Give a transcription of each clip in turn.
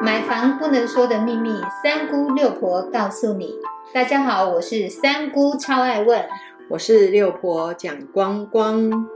买房不能说的秘密，三姑六婆告诉你。大家好，我是三姑，超爱问。我是六婆蒋光光。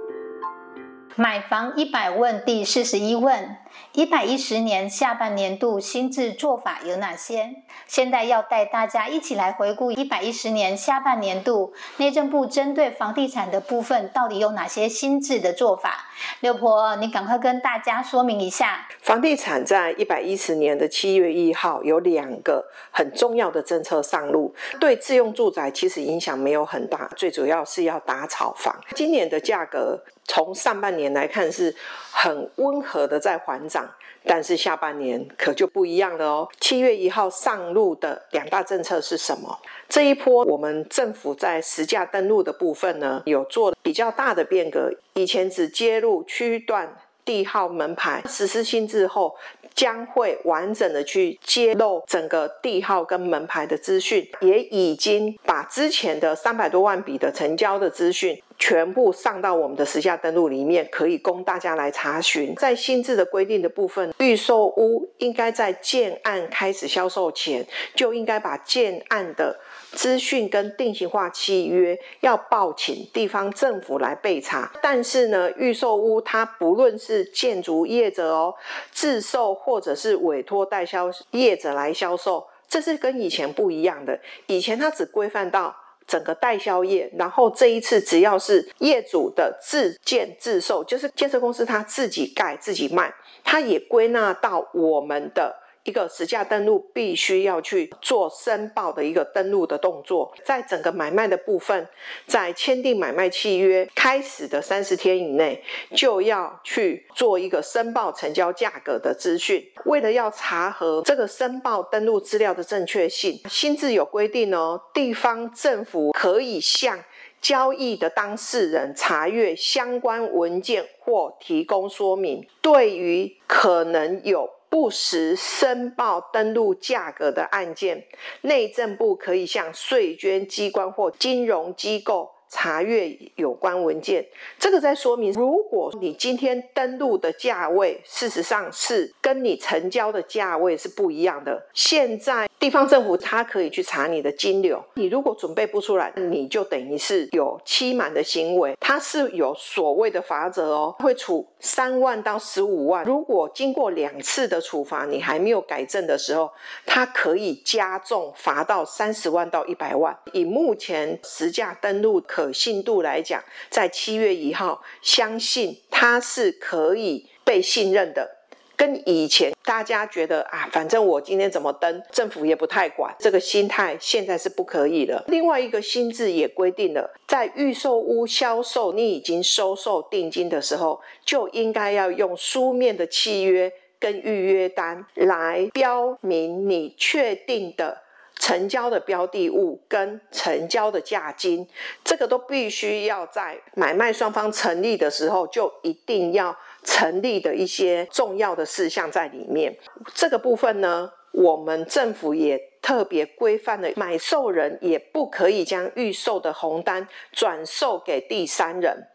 买房一百问第四十一问：一百一十年下半年度新制做法有哪些？现在要带大家一起来回顾一百一十年下半年度内政部针对房地产的部分到底有哪些新制的做法。六婆，你赶快跟大家说明一下。房地产在一百一十年的七月一号有两个很重要的政策上路，对自用住宅其实影响没有很大，最主要是要打炒房。今年的价格从上半年来看是很温和的在缓涨。但是下半年可就不一样了哦。七月一号上路的两大政策是什么？这一波我们政府在实价登录的部分呢，有做比较大的变革。以前只揭露区段地号门牌，实施新制后。将会完整的去揭露整个地号跟门牌的资讯，也已经把之前的三百多万笔的成交的资讯全部上到我们的实价登录里面，可以供大家来查询。在新制的规定的部分，预售屋应该在建案开始销售前，就应该把建案的。资讯跟定型化契约要报请地方政府来备查，但是呢，预售屋它不论是建筑业者哦，自售或者是委托代销业者来销售，这是跟以前不一样的。以前它只规范到整个代销业，然后这一次只要是业主的自建自售，就是建设公司他自己盖自己卖，它也归纳到我们的。一个实价登录必须要去做申报的一个登录的动作，在整个买卖的部分，在签订买卖契约开始的三十天以内，就要去做一个申报成交价格的资讯。为了要查核这个申报登录资料的正确性，新制有规定哦，地方政府可以向交易的当事人查阅相关文件或提供说明，对于可能有。不实申报登录价格的案件，内政部可以向税捐机关或金融机构。查阅有关文件，这个在说明，如果你今天登录的价位，事实上是跟你成交的价位是不一样的。现在地方政府它可以去查你的金流，你如果准备不出来，你就等于是有欺瞒的行为，它是有所谓的罚则哦，会处三万到十五万。如果经过两次的处罚，你还没有改正的时候，它可以加重罚到三十万到一百万。以目前实价登录可。可信度来讲，在七月一号，相信它是可以被信任的。跟以前大家觉得啊，反正我今天怎么登，政府也不太管，这个心态现在是不可以了。另外一个新制也规定了，在预售屋销售，你已经收受定金的时候，就应该要用书面的契约跟预约单来标明你确定的。成交的标的物跟成交的价金，这个都必须要在买卖双方成立的时候就一定要成立的一些重要的事项在里面。这个部分呢，我们政府也特别规范了，买受人也不可以将预售的红单转售给第三人。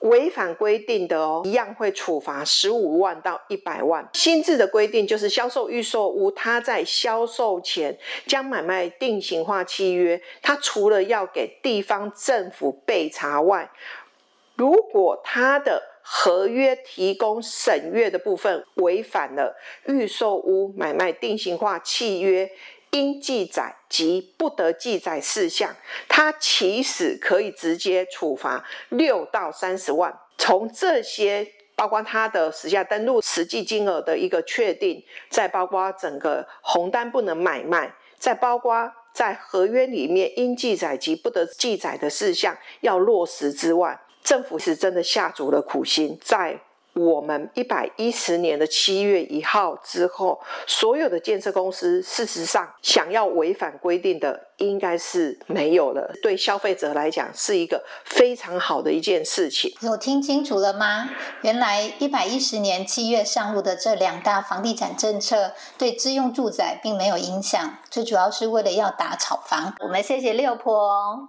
违反规定的哦，一样会处罚十五万到一百万。新制的规定就是，销售预售屋，他在销售前将买卖定型化契约，他除了要给地方政府备查外，如果他的合约提供审阅的部分违反了预售屋买卖定型化契约。应记载及不得记载事项，它其实可以直接处罚六到三十万。从这些，包括它的实价登录实际金额的一个确定，再包括整个红单不能买卖，再包括在合约里面应记载及不得记载的事项要落实之外，政府是真的下足了苦心在。我们一百一十年的七月一号之后，所有的建设公司事实上想要违反规定的，应该是没有了。对消费者来讲，是一个非常好的一件事情。有听清楚了吗？原来一百一十年七月上路的这两大房地产政策，对自用住宅并没有影响，最主要是为了要打炒房。我们谢谢六婆。哦